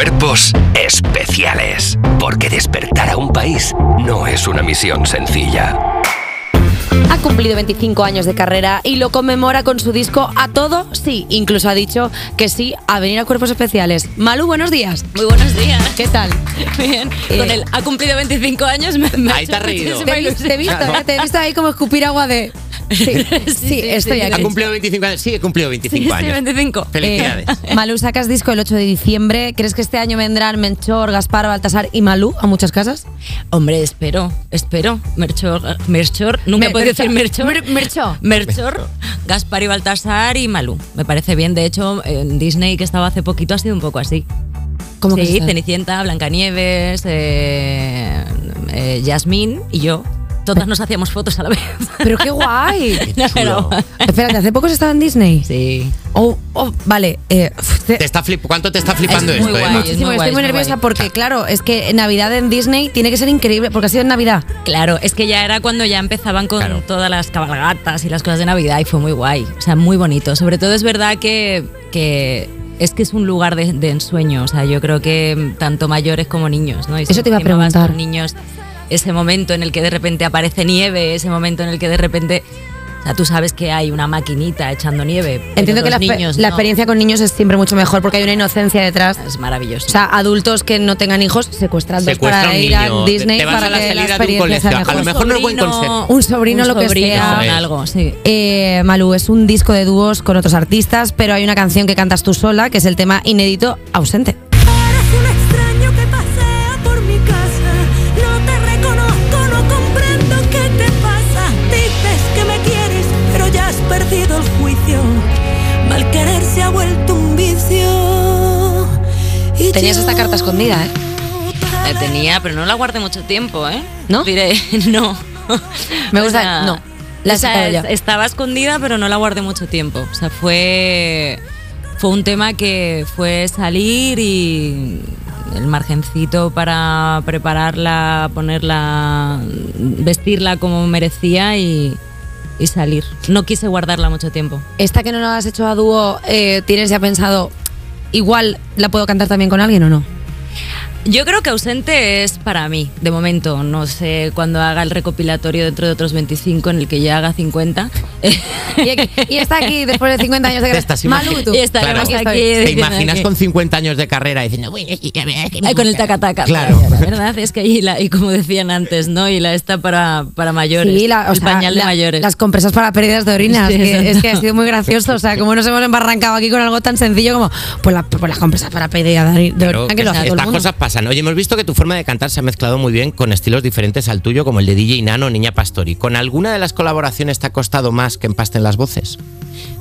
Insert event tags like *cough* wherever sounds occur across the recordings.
Cuerpos especiales. Porque despertar a un país no es una misión sencilla. Ha cumplido 25 años de carrera y lo conmemora con su disco A Todo Sí. Incluso ha dicho que sí a venir a Cuerpos Especiales. Malu, buenos días. Muy buenos días. ¿Qué tal? Bien. Eh, Con el ha cumplido 25 años me, me ha Ahí hecho te has reído. Te he, visto, te he visto, ilusión. ¿eh? te he visto ahí como escupir agua de... *laughs* Sí, estoy aquí. ¿Ha cumplido 25 años? Sí, he cumplido 25 Sí, años. 25. Felicidades. Eh, Malú, sacas disco el 8 de diciembre. ¿Crees que este año vendrán Menchor, Gaspar, Baltasar y Malú a muchas casas? Hombre, espero, espero. Merchor, Merchor, nunca Me- puedo Merchor. decir Merchor. Mer- Merchor. Merchor, Gaspar y Baltasar y Malú. Me parece bien. De hecho, en Disney, que estaba hace poquito, ha sido un poco así. ¿Cómo que sí, está? Cenicienta, Blancanieves, eh, eh, Yasmín y yo. Todas nos hacíamos fotos a la vez. Pero qué guay. *laughs* Qué chulo. Espérate, ¿hace poco estaba en Disney? Sí. Oh, oh, vale. eh, te- Te está flip- ¿Cuánto te está flipando Es esto? eh? guay. Muchísimo, muy guay, estoy muy es nerviosa porque, claro, es que Navidad en Disney tiene que ser increíble porque ha sido en Navidad. Claro, es que ya era cuando ya empezaban con Claro. todas las cabalgatas y las cosas de Navidad y fue muy guay. O sea, muy bonito. Sobre todo es verdad que, que es que es un lugar de, de ensueño. O sea, yo creo que tanto mayores como niños, ¿no? Y Eso te iba a preguntar. niños, ese momento en el que de repente aparece nieve, ese momento en el que de repente. O sea, tú sabes que hay una maquinita echando nieve. Entiendo que la, niños la no. experiencia con niños es siempre mucho mejor porque hay una inocencia detrás. es maravilloso. O sea, adultos que no tengan hijos secuestrados Secuestra para ir a Disney te para a la que la salida de un experiencia sea colegio. A mejor. lo mejor no es buen consejo. Un sobrino, lo que sobrino, sea. es. algo, sí. Eh, Malú, es un disco de dúos con otros artistas, pero hay una canción que cantas tú sola, que es el tema inédito Ausente. Tenías esta carta escondida, ¿eh? La tenía, pero no la guardé mucho tiempo, ¿eh? ¿No? Diré, *laughs* no. Me O gusta- sea, no, la o sea, Estaba escondida, pero no la guardé mucho tiempo. O sea, fue, fue un tema que fue salir y el margencito para prepararla, ponerla, vestirla como merecía y, y salir. No quise guardarla mucho tiempo. Esta que no la has hecho a dúo, eh, ¿tienes ya pensado, igual la puedo cantar también con alguien o no? Yo creo que ausente es para mí, de momento. No sé cuando haga el recopilatorio dentro de otros 25, en el que ya haga 50. Y, aquí- y está aquí después de 50 años de carrera. Malú y tú. Y estaremos Aquí. ¿Te imaginas que- con 50 años de carrera diciendo, "Uy, a ver, que me Ay, con el gusta"? taca-taca. Claro. La verdad es que ahí, la, y como decían antes, ¿no? Y la esta para, para mayores. Sí, la- o el sea, pañal la- de mayores. las compresas para pérdidas de orina. Sí, es, que, es que ha sido muy gracioso. O sea, como nos hemos embarrancado aquí con algo tan sencillo como pues, la- pues las compresas para pérdidas de Claro, orina, que lo hace todo el mundo. cosas Oye, hemos visto que tu forma de cantar se ha mezclado muy bien con estilos diferentes al tuyo, como el de DJ Nano Niña Pastori. ¿Con alguna de las colaboraciones te ha costado más que empasten las voces?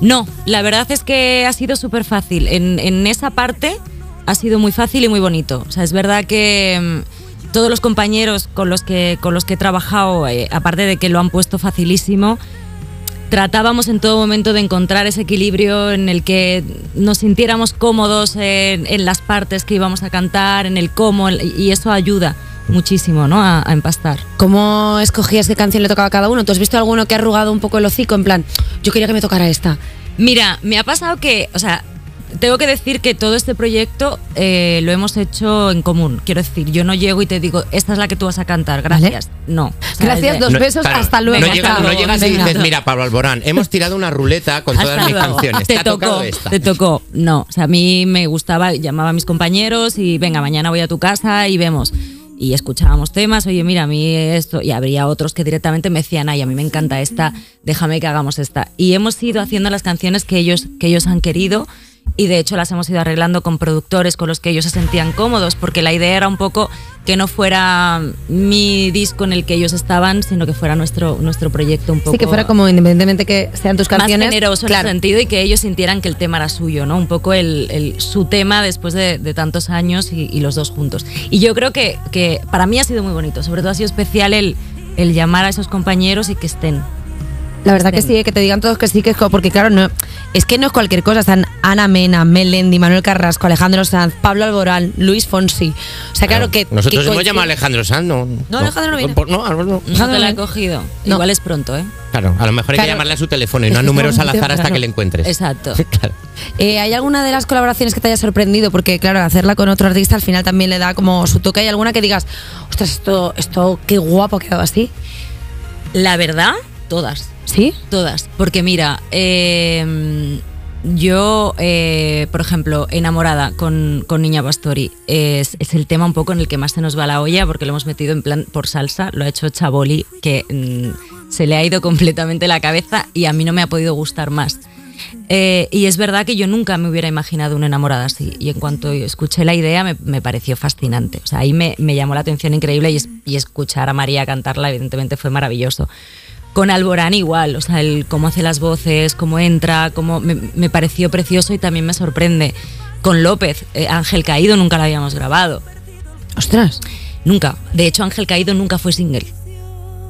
No, la verdad es que ha sido súper fácil. En, en esa parte ha sido muy fácil y muy bonito. O sea, es verdad que mm, todos los compañeros con los que, con los que he trabajado, eh, aparte de que lo han puesto facilísimo, tratábamos en todo momento de encontrar ese equilibrio en el que nos sintiéramos cómodos en, en las partes que íbamos a cantar, en el cómo, y eso ayuda muchísimo ¿no? a, a empastar. ¿Cómo escogías qué canción le tocaba a cada uno? ¿Tú has visto alguno que ha arrugado un poco el hocico? En plan, yo quería que me tocara esta. Mira, me ha pasado que, o sea, tengo que decir que todo este proyecto eh, lo hemos hecho en común. Quiero decir, yo no llego y te digo, esta es la que tú vas a cantar, gracias. No. O sea, Gracias, dos No, besos, claro, hasta luego. No, llega- Hasta no luego, llegas y dices, mira, Pablo Alborán, hemos tirado una ruleta con todas mis luego. canciones. Te ¿Te ha tocado tocó, esta? te tocó. No, o sea, a mí me gustaba, llamaba a mis compañeros y venga, mañana voy a tu casa y vemos. Y escuchábamos temas, oye, mira, a mí esto, y habría otros que directamente me decían, ay, a mí me encanta esta, déjame que hagamos esta. Y hemos ido haciendo las canciones que ellos, que ellos han querido y de hecho las hemos ido arreglando con productores con los que ellos se sentían cómodos, porque la idea era un poco que no fuera mi disco en el que ellos estaban, sino que fuera nuestro, nuestro proyecto un poco Sí, que fuera como independientemente que sean tus canciones. más generoso en ese sentido y que ellos sintieran que el tema era suyo, ¿no? Un poco el, el- su tema después de, de tantos años y, y los dos juntos. Y yo creo que, que para mí ha sido muy bonito, sobre todo ha sido especial el, el llamar a esos compañeros y que estén. La verdad que sí, que te digan todos que sí, que es porque claro, no, es que no es cualquier cosa. Están Ana Mena, Melendi, Manuel Carrasco, Alejandro Sanz, Pablo Alborán, Luis Fonsi. O sea, claro, que. Nosotros que hemos coincide- llamado a Alejandro Sanz, ¿no? No, Alejandro no viene. por- No, no, no. No te la he cogido. No. Igual es pronto, ¿eh? Claro, a lo mejor hay que llamarle a su teléfono y no a números al azar hasta que le encuentres. Exacto. *laughs* Claro. Eh, ¿Hay alguna de las colaboraciones que te haya sorprendido? Porque, claro, hacerla con otro artista al final también le da como su toque. ¿Hay alguna que digas, ostras, esto, esto qué guapo ha quedado así? La verdad, todas. ¿Sí? Todas. Porque mira, eh, yo, eh, por ejemplo, enamorada con, Niña Pastori, es, el tema un poco en el que más se nos va la olla porque lo hemos metido en plan por salsa, lo ha hecho Chaboli, que mm, se le ha ido *laughs* completamente la cabeza y a mí no me ha podido gustar más. Eh, y es verdad que yo nunca me hubiera imaginado una enamorada así. Y en cuanto escuché la idea, me, pareció fascinante. O sea, ahí me, llamó la atención increíble y escuchar a María cantarla, evidentemente, fue maravilloso. Con Alborán igual, o sea, el cómo hace las voces, cómo entra, cómo me, me pareció precioso y también me sorprende. Con López, eh, Ángel Caído nunca la habíamos grabado. Ostras. Nunca. De hecho, Ángel Caído nunca fue single.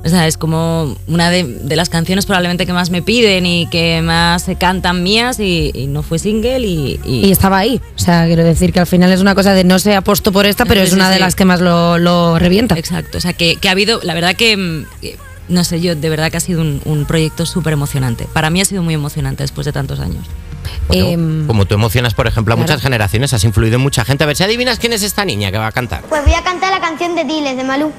O sea, es como una de, de las canciones probablemente que más me piden y que más se cantan mías y, y no fue single y, y- Y estaba ahí. O sea, quiero decir que al final es una cosa de no se apuesto por esta, pero Sí, es sí, una de las que más lo, lo revienta. Exacto. O sea, que, que ha habido, la verdad que, mm, que, no sé, yo de verdad que ha sido un, un proyecto súper emocionante. Para mí ha sido muy emocionante después de tantos años. Bueno, Em, como tú emocionas, por ejemplo, a claro. muchas generaciones, has influido en mucha gente. A ver si adivinas quién es esta niña que va a cantar. Pues voy a cantar la canción de Diles de Malú.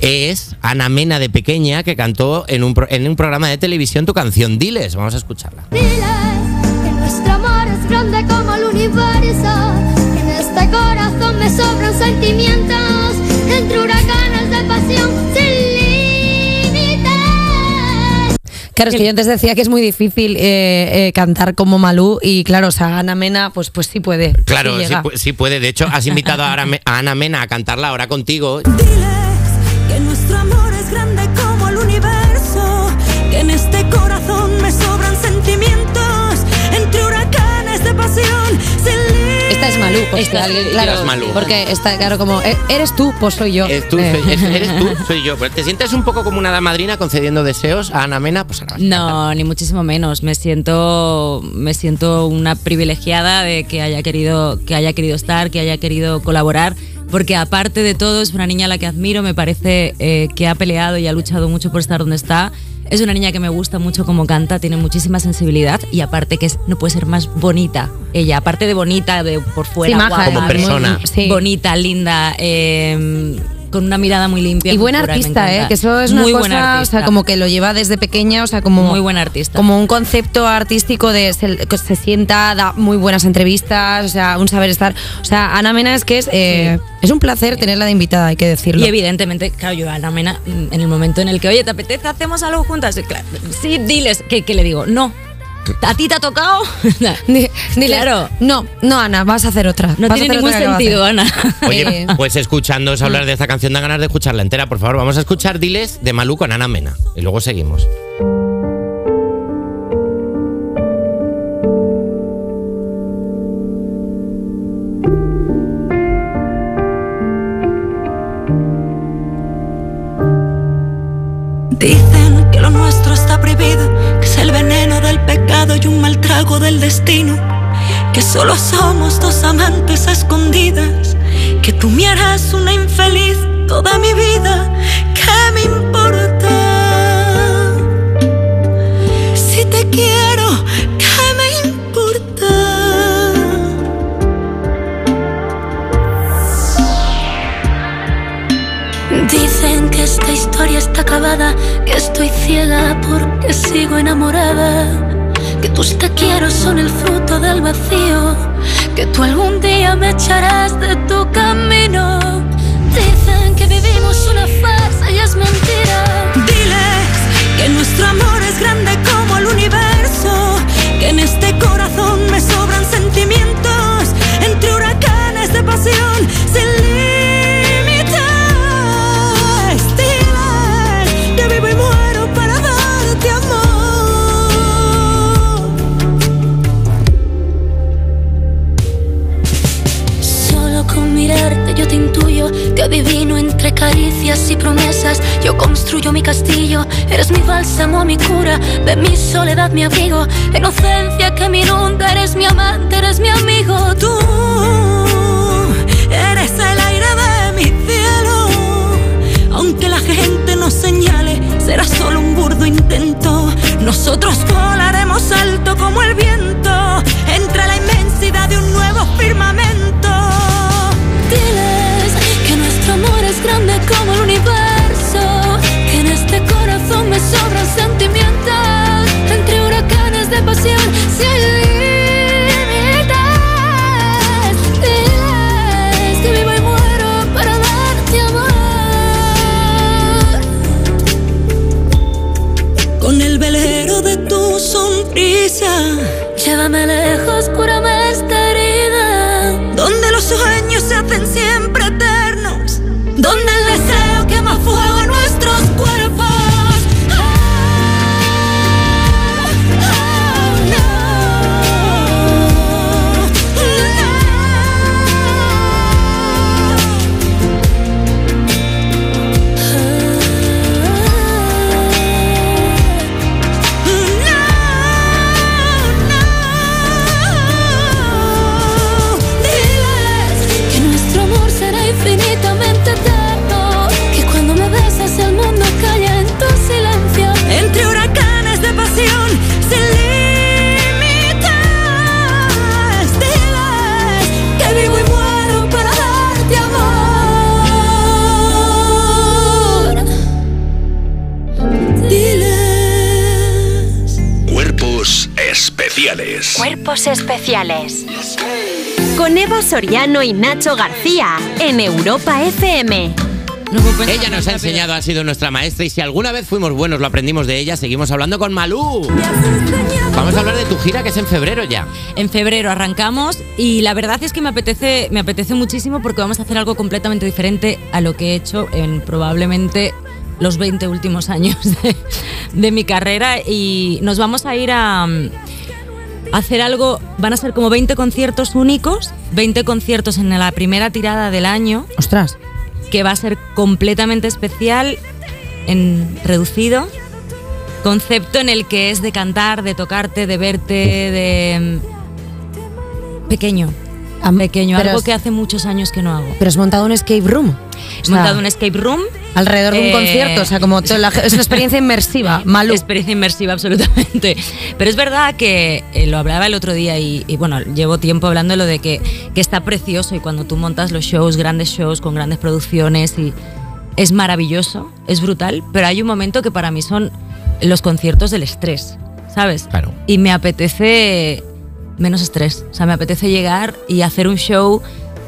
Es Ana Mena de pequeña que cantó en un, pro- en un programa de televisión tu canción Diles. Vamos a escucharla. Diles que nuestro amor es grande como el universo. Que en este corazón me sobran sentimientos. Entre huracanes de pasión sin Claro, es que yo antes decía que es muy difícil eh, eh, cantar como Malú y claro, o sea, Ana Mena, pues, pues sí puede. Claro, sí sí, puede. De hecho, has invitado a, a Ana Mena a cantarla ahora contigo. Diles pues que alguien- claro, porque está claro como eh, eres tú, pues soy yo. Tú, Eh. soy- eres tú, soy yo. *laughs* Pues, ¿Te sientes un poco como una hada madrina concediendo deseos a Ana Mena? Pues ahora. No, ni muchísimo menos. Me siento, me siento una privilegiada de que haya querido, que haya querido estar, que haya querido colaborar, porque aparte de todo es una niña a la que admiro. Me parece eh, que ha peleado y ha luchado mucho por estar donde está. Es una niña que me gusta mucho como canta, tiene muchísima sensibilidad y aparte que es, no puede ser más bonita. Ella, aparte de bonita de por fuera, Sí, maja, Como muy- persona. sí. bonita, linda, eh, con una mirada muy limpia. Y me artista. ¿eh? Que eso es una muy cosa, buena o sea, como que lo lleva desde pequeña, o sea, como... Muy buena artista. Como un concepto artístico de se, que se sienta, da muy buenas entrevistas, o sea, un saber estar. O sea, Ana Mena es que es, eh, es un placer tenerla de invitada, hay que decirlo. Y evidentemente, claro, yo a Ana Mena, en el momento en el que, oye, ¿te apetece? ¿Hacemos algo juntas? Claro, sí, diles. ¿Qué, qué le digo? No. ¿A ti te ha tocado? *laughs* Dile, Claro. No, no, Ana, vas a hacer otra. No Vas a tiene hacer ningún sentido. Ana. *laughs* Oye, pues escuchándoos hablar de esta canción, dan ganas de escucharla entera. Por favor, vamos a escuchar Diles de Malú con Ana Mena. Y luego seguimos. Que solo somos dos amantes a escondidas. Que tú me harás una infeliz toda mi vida. ¿Qué me importa? Si te quiero, ¿qué me importa? Dicen que esta historia está acabada, que estoy ciega porque sigo enamorada. Que tus te quiero son el fruto del vacío, que tú algún día me echarás de tu camino. Dicen que vivimos una farsa y es mentira. Caricias y promesas. Yo construyo mi castillo Eres mi bálsamo, mi cura, de mi soledad, mi abrigo. Inocencia que me inunda, eres mi amante, eres mi amigo. Tú eres el aire de mi cielo. Aunque la gente nos señale, será solo un burdo intento. Nosotros volaremos alto como el viento, Cuerpos especiales. Con Eva Soriano y Nacho García en Europa FM. Ella nos ha enseñado, ha sido nuestra maestra y si alguna vez fuimos buenos, lo aprendimos de ella, seguimos hablando con Malú. Vamos a hablar de tu gira que es en febrero ya. En febrero arrancamos y la verdad es que me apetece, me apetece muchísimo porque vamos a hacer algo completamente diferente a lo que he hecho en probablemente los 20 últimos *laughs* años de, de mi carrera y nos vamos a ir a hacer algo, van a ser como 20 conciertos únicos, 20 conciertos en la primera tirada del año Ostras. que va a ser completamente especial, en reducido, concepto en el que es de cantar, de tocarte, de verte, de mm, pequeño, pequeño, pero algo es- que hace muchos años que no hago. Pero has montado un escape room. He montado un escape room. Alrededor de un Eh, concierto, o sea, como toda la- es una experiencia inmersiva. *laughs* Malú. Experiencia inmersiva, absolutamente. Pero es verdad que eh, lo hablaba el otro día y, y, bueno, llevo tiempo hablándolo de que, que está precioso y cuando tú montas los shows, grandes shows con grandes producciones y es maravilloso, es brutal, pero hay un momento que para mí son los conciertos del estrés, ¿sabes? Claro. Y me apetece menos estrés, o sea, me apetece llegar y hacer un show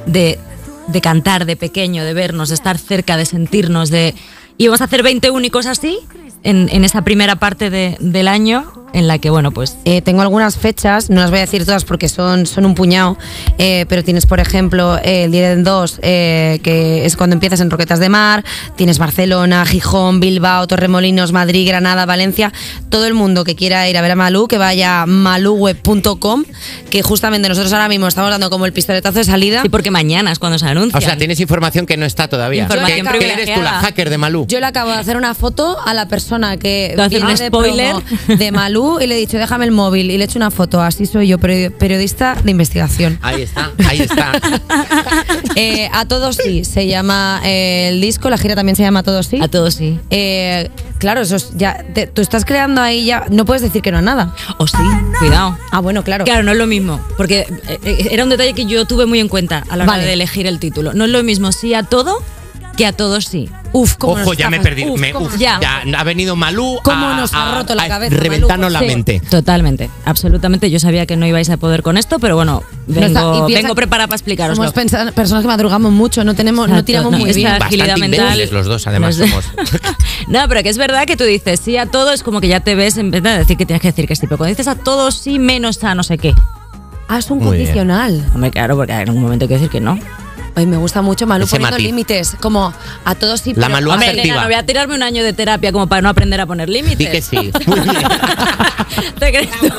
de, de cantar de pequeño, de vernos, de estar cerca, de sentirnos, de... Y vamos a hacer 20 únicos así en, en esa primera parte de- del año en la que, bueno, pues Eh, tengo algunas fechas, no las voy a decir todas porque son, son un puñado, eh, pero tienes, por ejemplo, eh, el día del 2, eh, que es cuando empiezas en Roquetas de Mar, tienes Barcelona, Gijón, Bilbao, Torremolinos, Madrid, Granada, Valencia. Todo el mundo que quiera ir a ver a Malú, que vaya a maluweb.com, que justamente nosotros ahora mismo estamos dando como el pistoletazo de salida. sí, porque mañana es cuando se anuncia. O sea, tienes información que no está todavía. Información ¿Qué- ¿Qué eres tú, la hacker de Malú? Yo le acabo de hacer una foto a la persona que viene un de spoiler. promo *laughs* de Malú y le he dicho, déjame el móvil y le he hecho una foto. Así soy yo, peri- periodista de investigación. Ahí está, ahí está. *laughs* Eh, a todos sí, se llama eh, el disco, la gira también se llama A todos sí. A todos sí. Eh, claro, eso es ya, te- tú estás creando ahí ya, no puedes decir que no a nada. O sí, cuidado. Ah, bueno, claro. Claro, no es lo mismo, porque era un detalle que yo tuve muy en cuenta a la hora Vale. de elegir el título. No es lo mismo sí a todo que a todos sí. Uf, cómo Ojo, nos ya me he perdido. uf, me- cómo uf, nos- ya. ya. ha venido Malú Cómo a, nos ha a- roto la a cabeza, reventarnos la sí. mente. Totalmente, absolutamente. Yo sabía que no ibais a poder con esto, pero bueno, No está- vengo, vengo preparada para explicaros. Somos personas que madrugamos mucho, no tenemos, no tiramos muy bien. Bastante imbéciles los dos, además, No somos. *laughs* no, pero que es verdad que tú dices sí a todo, es como que ya te ves en vez de decir que tienes que decir que sí. Pero cuando dices a todo sí, menos a no sé qué. Ah, es un Muy bien. condicional. Hombre, claro, porque en algún momento hay que decir que no. Ay, me gusta mucho Malú Ese poniendo matiz. límites, como a todos sí. La pero- Malú asertiva. nena, no voy a tirarme un año de terapia como para no aprender a poner límites. Di que sí. *laughs* Muy bien. ¿Te crees tú? *laughs*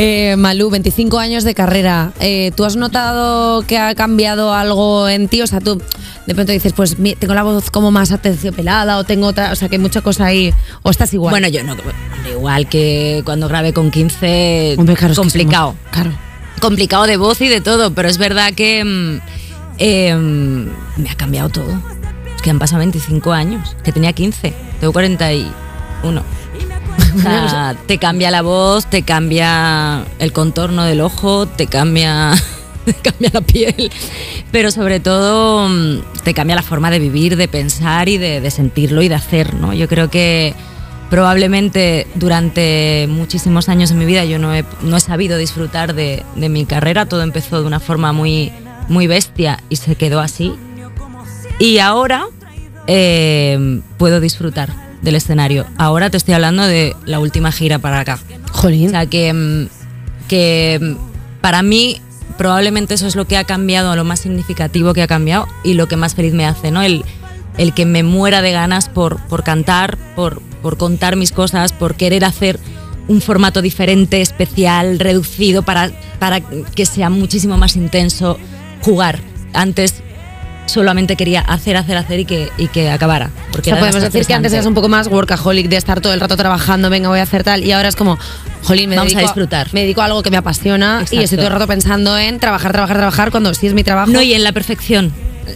Eh, Malú, 25 años de carrera. Eh, ¿Tú has notado que ha cambiado algo en ti? O sea, tú de pronto dices, pues mi- tengo la voz como más aterciopelada o tengo otra, o sea, que hay mucha cosa ahí, o estás igual. Bueno, yo no, hombre, igual que cuando grabé con 15, Hombre, claro, es que complicado. somos- claro. complicado de voz y de todo, pero es verdad que mm, em, me ha cambiado todo. Es que han pasado 25 años, que tenía 15, tengo 41. O sea, *laughs* te cambia la voz, te cambia el contorno del ojo, te cambia, *laughs* te cambia la piel, pero sobre todo mm, te cambia la forma de vivir, de pensar y de, de sentirlo y de hacer, ¿no? Yo creo que probablemente durante muchísimos años en mi vida yo no he, no he sabido disfrutar de, de mi carrera, todo empezó de una forma muy, muy bestia y se quedó así. Y ahora eh, puedo disfrutar del escenario. Ahora te estoy hablando de la última gira para acá. Jolín. O sea que, que para mí probablemente eso es lo que ha cambiado, lo más significativo que ha cambiado y lo que más feliz me hace, ¿no? El, el que me muera de ganas por, por cantar, por, por contar mis cosas, por querer hacer un formato diferente, especial, reducido, para, para que sea muchísimo más intenso jugar. Antes solamente quería hacer, hacer, hacer y que, y que acabara. O Porque sea, era podemos decir que antes eras un poco más workaholic de estar todo el rato trabajando, venga, voy a hacer tal, y ahora es como, jolín, me Vamos a dedico disfrutar. Me dedico a algo que me apasiona y Exacto. estoy todo el rato pensando en trabajar, trabajar, trabajar, cuando sí es mi trabajo. No, y en la perfección.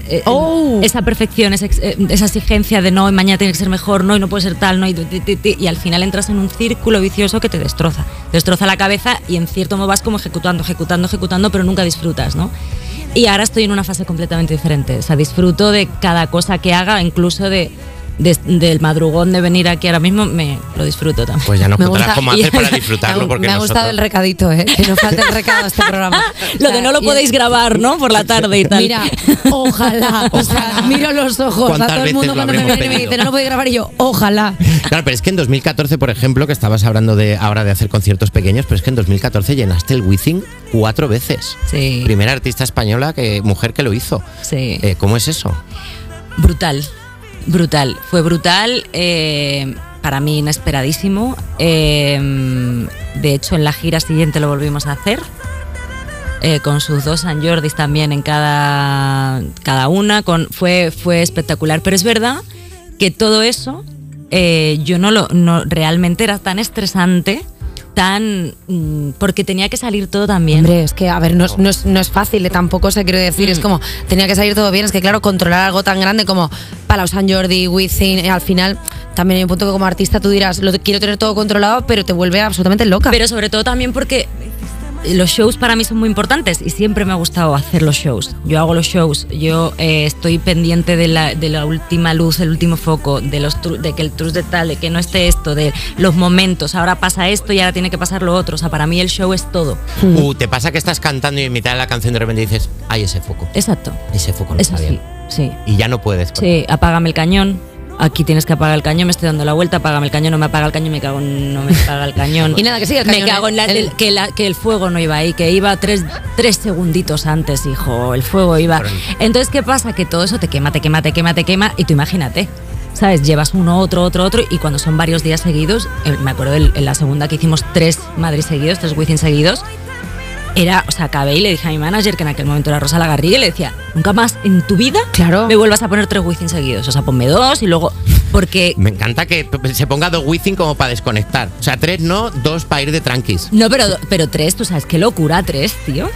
Eh, Oh. Esa perfección, esa, eh, esa exigencia de no, y mañana tiene que ser mejor, no, y no puede ser tal, no, y, ti, ti, ti, y al final entras en un círculo vicioso que te destroza. Te destroza la cabeza y en cierto modo vas como ejecutando, ejecutando, ejecutando, pero nunca disfrutas, ¿no? Y ahora estoy en una fase completamente diferente. O sea, disfruto de cada cosa que haga, incluso de, de- del madrugón de venir aquí ahora mismo, me lo disfruto también. Pues ya nos Me contarás gusta- cómo hacer para disfrutarlo. Porque me ha gustado nosotros- el recadito, ¿eh? que no falte el recado a este programa. *laughs* Lo O sea, de no lo podéis grabar, ¿no? Por la tarde y tal. Mira, ojalá. *laughs* O sea, miro los ojos a ¿Cuántas todo el mundo cuando me viene y me dice, no lo puedo grabar, y yo, ojalá. Claro, pero es que en 2014, por ejemplo, que estabas hablando de ahora de hacer conciertos pequeños, pero es que en 2014 llenaste el Wizzing cuatro veces. Sí. Primera artista española, que mujer que lo hizo. Sí. Eh, ¿Cómo es eso? Brutal, brutal. Fue brutal, eh, para mí inesperadísimo. Eh, de hecho, en la gira siguiente lo volvimos a hacer. eh, con sus dos San Jordis también en cada, cada una. Con, fue, fue espectacular. Pero es verdad que todo eso yo no lo no, realmente era tan estresante, tan mm, porque tenía que salir todo también. Hombre, es que, a ver, no es, no es, no es fácil, eh, tampoco se quiero decir, Mm. es como, tenía que salir todo bien, es que claro, controlar algo tan grande como Palau San Jordi, Wizzing, eh, al final también hay un punto que como artista tú dirás, lo quiero tener todo controlado, pero te vuelve absolutamente loca. Pero sobre todo también porque los shows para mí son muy importantes y siempre me ha gustado hacer los shows. Yo hago los shows, yo eh, estoy pendiente de la, de la última luz, el último foco, de, los de que el trus de tal, de que no esté esto, de los momentos, ahora pasa esto y ahora tiene que pasar lo otro. O sea, para mí el show es todo. *laughs* Uh, ¿Te pasa que estás cantando y en mitad de la canción de repente dices, ay, ese foco? Exacto. Ese foco no Eso está sí, bien. sí. Y ya no puedes. Sí, apágame el cañón. Aquí tienes que apagar el cañón, me estoy dando la vuelta, apágame el cañón, no me apaga el cañón, me cago en, no me apaga el cañón. *laughs* Y nada, que siga el Me cago en la- el- el- que, la- que el fuego no iba ahí, que iba tres, tres segunditos antes, hijo, el fuego iba. Entonces, ¿qué pasa? Que todo eso te quema, te quema, te quema, te quema, y tú imagínate. ¿Sabes? Llevas uno, otro, otro, otro, y cuando son varios días seguidos, eh, me acuerdo en la segunda que hicimos tres Madrid seguidos, tres Wizzing seguidos, era, o sea, acabé y le dije a mi manager, que en aquel momento era Rosa Lagarriga, y le decía, nunca más en tu vida Claro. me vuelvas a poner tres Wizzing seguidos. O sea, ponme dos y luego. Porque. Me encanta que se ponga dos Wizzing como para desconectar. O sea, tres no, dos para ir de tranquis. No, pero, pero tres, tú sabes, qué locura, tres, tío.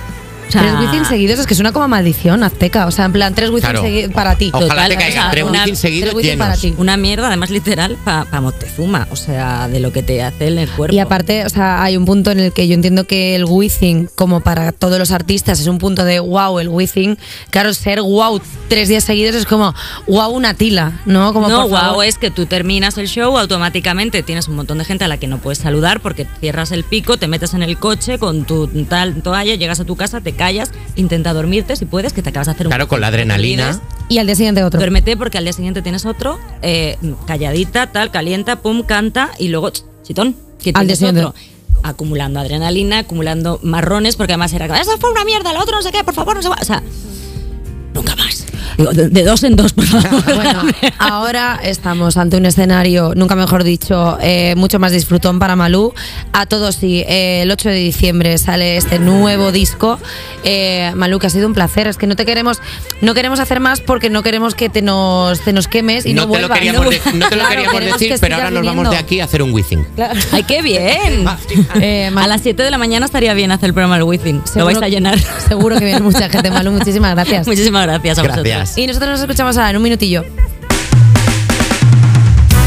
O sea, tres Wizzing seguidos es que suena como maldición azteca, o sea, en plan, tres Claro. segui- para ti. Ojalá Total, te o caigan sea, tres una- Wizzing seguidos tres Wizzing llenos. para ti. Una mierda, además literal, para Moctezuma. O sea, de lo que te hace en el cuerpo. Y aparte, o sea, hay un punto en el que yo entiendo que el Wizzing, como para todos los artistas, es un punto de wow, el Wizzing. Claro, ser wow tres días seguidos es como wow, una tila, ¿no? Como no, por guau, favor. es que tú terminas el show, automáticamente tienes un montón de gente a la que no puedes saludar porque cierras el pico, te metes en el coche con tu tal toalla, llegas a tu casa, te callas, intenta dormirte si puedes, que te acabas de hacer un Claro, con la adrenalina. Y al día siguiente otro. Duérmete porque al día siguiente tienes otro, eh, calladita, tal, calienta, pum, canta y luego, ch, chitón, que Al día siguiente. otro. Acumulando adrenalina, acumulando marrones, porque además era, esa fue una mierda, la otra no sé qué, por favor, no sé qué. O sea, nunca más. Digo, de, de dos en dos, por favor. *laughs* Bueno, ahora estamos ante un escenario, nunca mejor dicho, eh, mucho más disfrutón para Malú. A todos sí, eh, el 8 de diciembre sale este nuevo disco. Eh, Malú, que ha sido un placer. Es que no te queremos, no queremos hacer más porque no queremos que te nos, te nos quemes y no, no, te lo vuelvas. queríamos, de- no te lo Claro, queríamos decir, que pero ahora nos vamos de aquí a hacer un whizzing. ¡Ay, qué bien! *laughs* Eh, A las 7 de la mañana estaría bien hacer el programa El Wizzing. Lo vais a llenar. Seguro que viene mucha gente, Malú. Muchísimas gracias. *laughs* Muchísimas gracias a vosotros. Gracias. Y nosotros nos escuchamos ahora en un minutillo.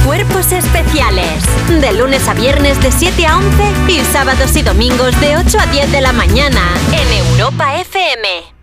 Cuerpos especiales. De lunes a viernes de 7 a 11 y sábados y domingos de 8 a 10 de la mañana en Europa FM.